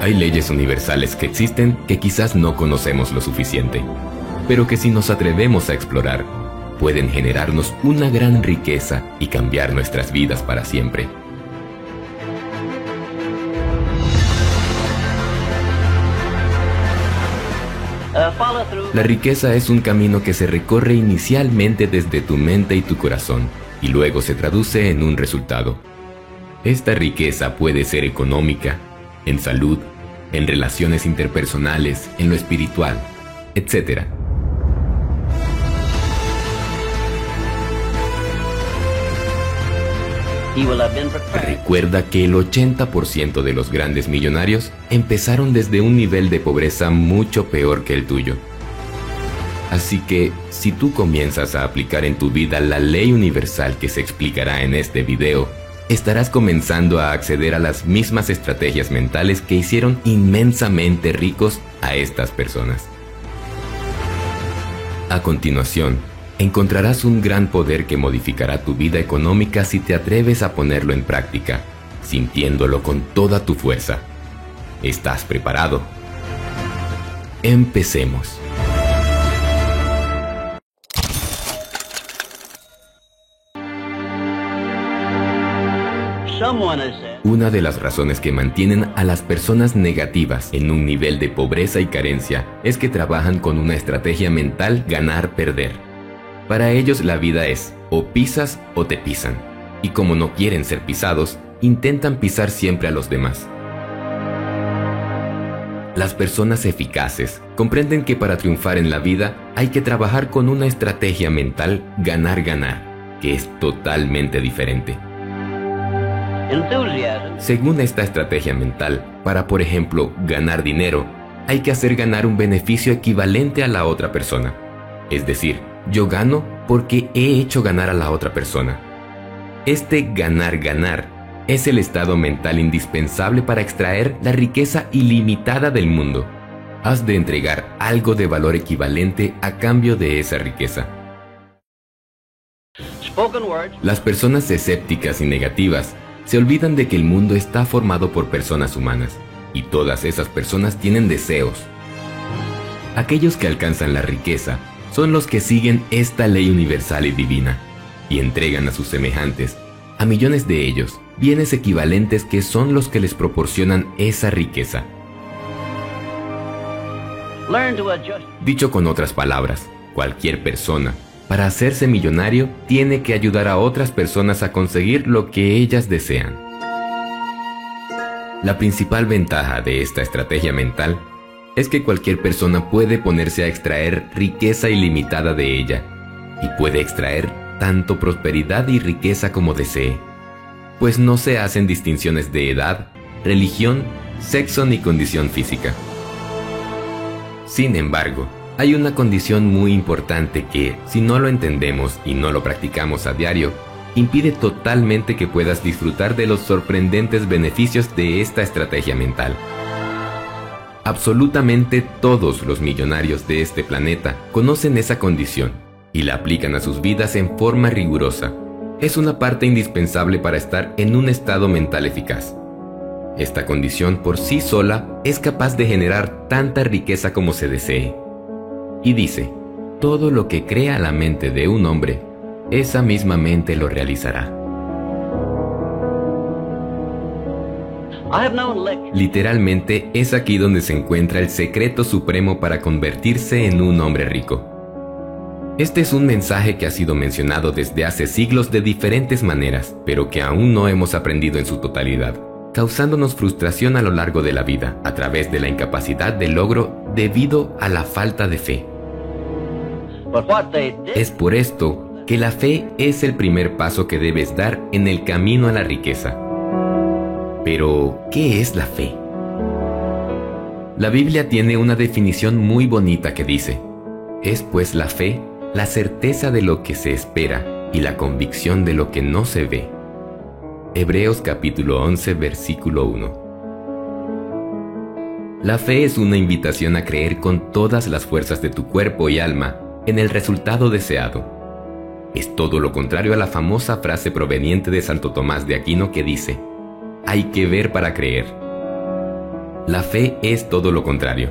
Hay leyes universales que existen que quizás no conocemos lo suficiente, pero que si nos atrevemos a explorar, pueden generarnos una gran riqueza y cambiar nuestras vidas para siempre. La riqueza es un camino que se recorre inicialmente desde tu mente y tu corazón y luego se traduce en un resultado. Esta riqueza puede ser económica, en salud, en relaciones interpersonales, en lo espiritual, etc. Recuerda que el 80% de los grandes millonarios empezaron desde un nivel de pobreza mucho peor que el tuyo. Así que, si tú comienzas a aplicar en tu vida la ley universal que se explicará en este video, estarás comenzando a acceder a las mismas estrategias mentales que hicieron inmensamente ricos a estas personas. A continuación, encontrarás un gran poder que modificará tu vida económica si te atreves a ponerlo en práctica, sintiéndolo con toda tu fuerza. ¿Estás preparado? Empecemos. Una de las razones que mantienen a las personas negativas en un nivel de pobreza y carencia es que trabajan con una estrategia mental ganar-perder. Para ellos la vida es o pisas o te pisan, y como no quieren ser pisados, intentan pisar siempre a los demás. Las personas eficaces comprenden que para triunfar en la vida hay que trabajar con una estrategia mental ganar-ganar, que es totalmente diferente. Según esta estrategia mental, para por ejemplo ganar dinero, hay que hacer ganar un beneficio equivalente a la otra persona. Es decir, yo gano porque he hecho ganar a la otra persona. Este ganar-ganar es el estado mental indispensable para extraer la riqueza ilimitada del mundo. Has de entregar algo de valor equivalente a cambio de esa riqueza. Las personas escépticas y negativas se olvidan de que el mundo está formado por personas humanas y todas esas personas tienen deseos. Aquellos que alcanzan la riqueza son los que siguen esta ley universal y divina y entregan a sus semejantes, a millones de ellos, bienes equivalentes que son los que les proporcionan esa riqueza. Dicho con otras palabras, cualquier persona, para hacerse millonario, tiene que ayudar a otras personas a conseguir lo que ellas desean. La principal ventaja de esta estrategia mental es que cualquier persona puede ponerse a extraer riqueza ilimitada de ella y puede extraer tanto prosperidad y riqueza como desee, pues no se hacen distinciones de edad, religión, sexo ni condición física. Sin embargo, hay una condición muy importante que, si no lo entendemos y no lo practicamos a diario, impide totalmente que puedas disfrutar de los sorprendentes beneficios de esta estrategia mental. Absolutamente todos los millonarios de este planeta conocen esa condición y la aplican a sus vidas en forma rigurosa. Es una parte indispensable para estar en un estado mental eficaz. Esta condición por sí sola es capaz de generar tanta riqueza como se desee. Y dice, todo lo que crea la mente de un hombre, esa misma mente lo realizará. Literalmente es aquí donde se encuentra el secreto supremo para convertirse en un hombre rico. Este es un mensaje que ha sido mencionado desde hace siglos de diferentes maneras, pero que aún no hemos aprendido en su totalidad, causándonos frustración a lo largo de la vida a través de la incapacidad de logro debido a la falta de fe. Es por esto que la fe es el primer paso que debes dar en el camino a la riqueza. Pero, ¿qué es la fe? La Biblia tiene una definición muy bonita que dice, es pues la fe la certeza de lo que se espera y la convicción de lo que no se ve. Hebreos capítulo 11 versículo 1. La fe es una invitación a creer con todas las fuerzas de tu cuerpo y alma en el resultado deseado. Es todo lo contrario a la famosa frase proveniente de Santo Tomás de Aquino que dice, hay que ver para creer. La fe es todo lo contrario.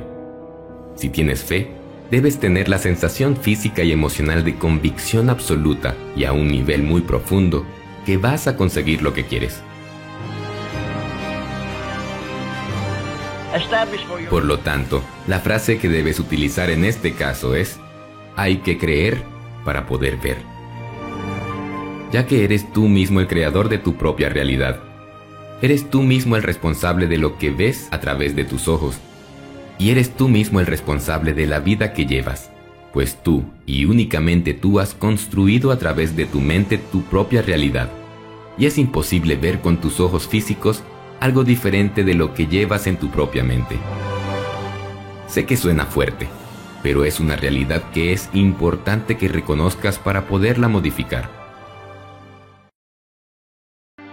Si tienes fe, debes tener la sensación física y emocional de convicción absoluta y a un nivel muy profundo que vas a conseguir lo que quieres. Por lo tanto, la frase que debes utilizar en este caso es, hay que creer para poder ver. Ya que eres tú mismo el creador de tu propia realidad. Eres tú mismo el responsable de lo que ves a través de tus ojos. Y eres tú mismo el responsable de la vida que llevas. Pues tú, y únicamente tú, has construido a través de tu mente tu propia realidad. Y es imposible ver con tus ojos físicos algo diferente de lo que llevas en tu propia mente. Sé que suena fuerte, pero es una realidad que es importante que reconozcas para poderla modificar.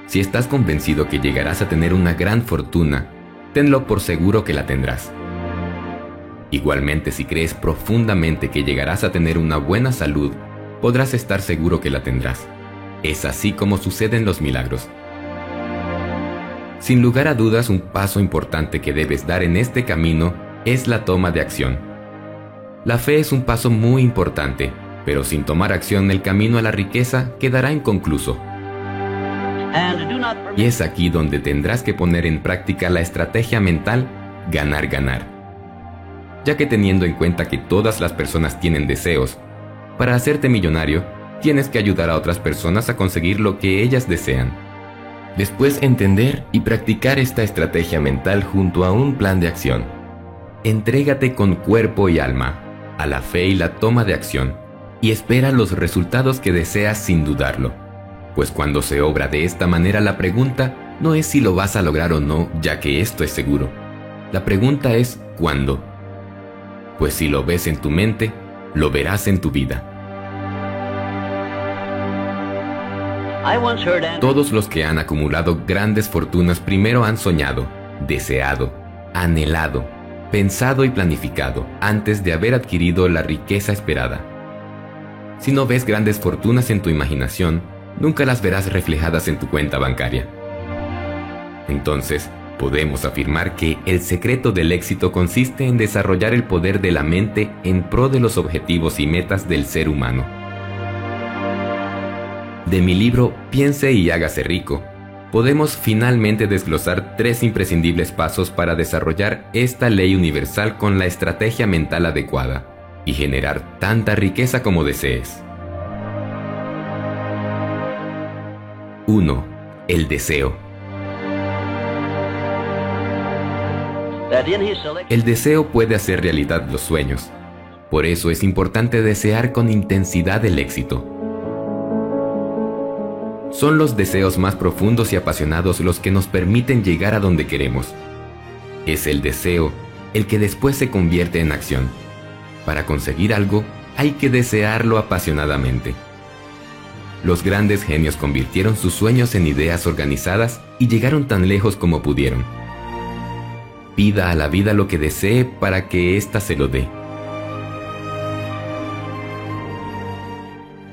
Si estás convencido que llegarás a tener una gran fortuna, tenlo por seguro que la tendrás. Igualmente, si crees profundamente que llegarás a tener una buena salud, podrás estar seguro que la tendrás. Es así como suceden los milagros. Sin lugar a dudas, un paso importante que debes dar en este camino es la toma de acción. La fe es un paso muy importante, pero sin tomar acción el camino a la riqueza quedará inconcluso. Y es aquí donde tendrás que poner en práctica la estrategia mental ganar-ganar. Ya que teniendo en cuenta que todas las personas tienen deseos, para hacerte millonario, tienes que ayudar a otras personas a conseguir lo que ellas desean. Después entender y practicar esta estrategia mental junto a un plan de acción. Entrégate con cuerpo y alma a la fe y la toma de acción y espera los resultados que deseas sin dudarlo. Pues cuando se obra de esta manera la pregunta no es si lo vas a lograr o no, ya que esto es seguro. La pregunta es ¿cuándo? Pues si lo ves en tu mente, lo verás en tu vida. Todos los que han acumulado grandes fortunas primero han soñado, deseado, anhelado, pensado y planificado antes de haber adquirido la riqueza esperada. Si no ves grandes fortunas en tu imaginación, nunca las verás reflejadas en tu cuenta bancaria. Entonces, podemos afirmar que el secreto del éxito consiste en desarrollar el poder de la mente en pro de los objetivos y metas del ser humano de mi libro Piense y hágase rico, podemos finalmente desglosar tres imprescindibles pasos para desarrollar esta ley universal con la estrategia mental adecuada y generar tanta riqueza como desees. 1. El deseo. El deseo puede hacer realidad los sueños. Por eso es importante desear con intensidad el éxito son los deseos más profundos y apasionados los que nos permiten llegar a donde queremos. Es el deseo el que después se convierte en acción. Para conseguir algo hay que desearlo apasionadamente. Los grandes genios convirtieron sus sueños en ideas organizadas y llegaron tan lejos como pudieron. Pida a la vida lo que desee para que ésta se lo dé.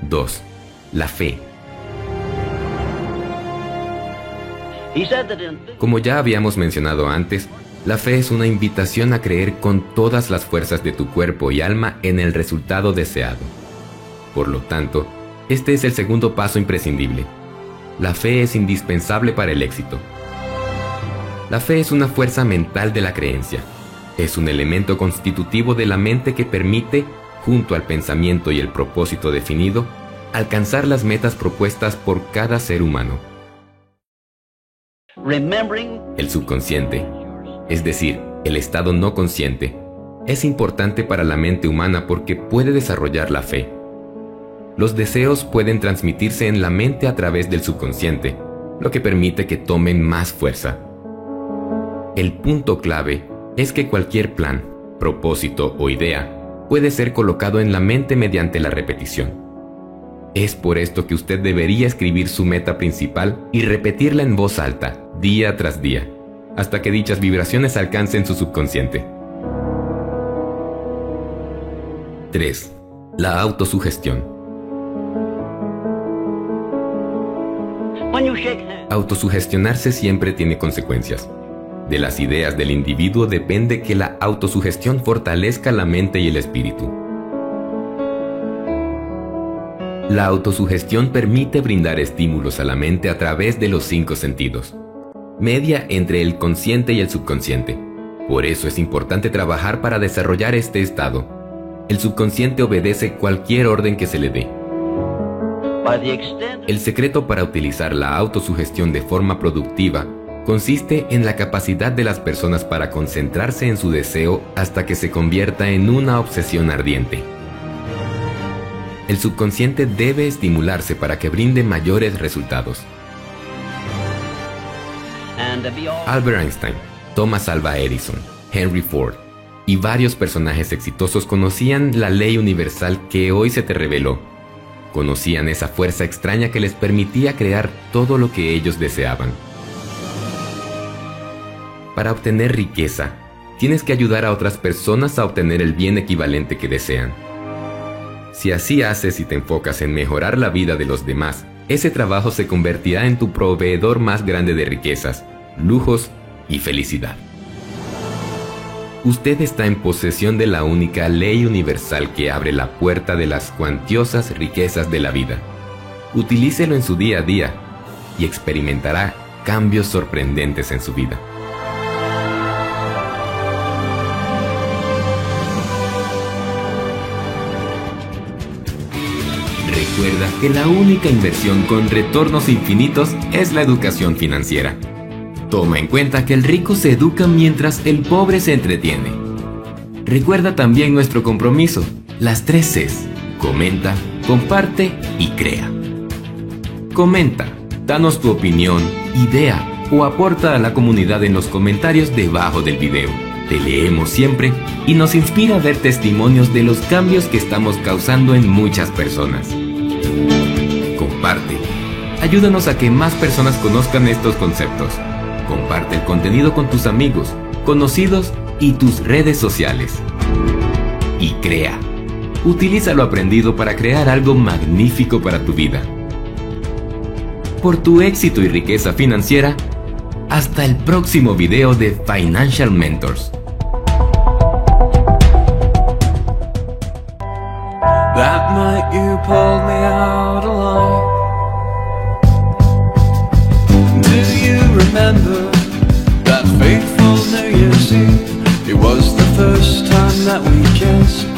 2. La fe. Como ya habíamos mencionado antes, la fe es una invitación a creer con todas las fuerzas de tu cuerpo y alma en el resultado deseado. Por lo tanto, este es el segundo paso imprescindible. La fe es indispensable para el éxito. La fe es una fuerza mental de la creencia. Es un elemento constitutivo de la mente que permite, junto al pensamiento y el propósito definido, alcanzar las metas propuestas por cada ser humano. El subconsciente, es decir, el estado no consciente, es importante para la mente humana porque puede desarrollar la fe. Los deseos pueden transmitirse en la mente a través del subconsciente, lo que permite que tomen más fuerza. El punto clave es que cualquier plan, propósito o idea puede ser colocado en la mente mediante la repetición. Es por esto que usted debería escribir su meta principal y repetirla en voz alta, día tras día, hasta que dichas vibraciones alcancen su subconsciente. 3. La autosugestión. Autosugestionarse siempre tiene consecuencias. De las ideas del individuo depende que la autosugestión fortalezca la mente y el espíritu. La autosugestión permite brindar estímulos a la mente a través de los cinco sentidos. Media entre el consciente y el subconsciente. Por eso es importante trabajar para desarrollar este estado. El subconsciente obedece cualquier orden que se le dé. El secreto para utilizar la autosugestión de forma productiva consiste en la capacidad de las personas para concentrarse en su deseo hasta que se convierta en una obsesión ardiente el subconsciente debe estimularse para que brinde mayores resultados. Albert Einstein, Thomas Alva Edison, Henry Ford y varios personajes exitosos conocían la ley universal que hoy se te reveló. Conocían esa fuerza extraña que les permitía crear todo lo que ellos deseaban. Para obtener riqueza, tienes que ayudar a otras personas a obtener el bien equivalente que desean. Si así haces y te enfocas en mejorar la vida de los demás, ese trabajo se convertirá en tu proveedor más grande de riquezas, lujos y felicidad. Usted está en posesión de la única ley universal que abre la puerta de las cuantiosas riquezas de la vida. Utilícelo en su día a día y experimentará cambios sorprendentes en su vida. Recuerda que la única inversión con retornos infinitos es la educación financiera. Toma en cuenta que el rico se educa mientras el pobre se entretiene. Recuerda también nuestro compromiso, las tres Cs. Comenta, comparte y crea. Comenta, danos tu opinión, idea o aporta a la comunidad en los comentarios debajo del video. Te leemos siempre y nos inspira a ver testimonios de los cambios que estamos causando en muchas personas. Comparte. Ayúdanos a que más personas conozcan estos conceptos. Comparte el contenido con tus amigos, conocidos y tus redes sociales. Y crea. Utiliza lo aprendido para crear algo magnífico para tu vida. Por tu éxito y riqueza financiera, hasta el próximo video de Financial Mentors. night you pulled me out alive Do you remember that fateful New Year's Eve? It was the first time that we kissed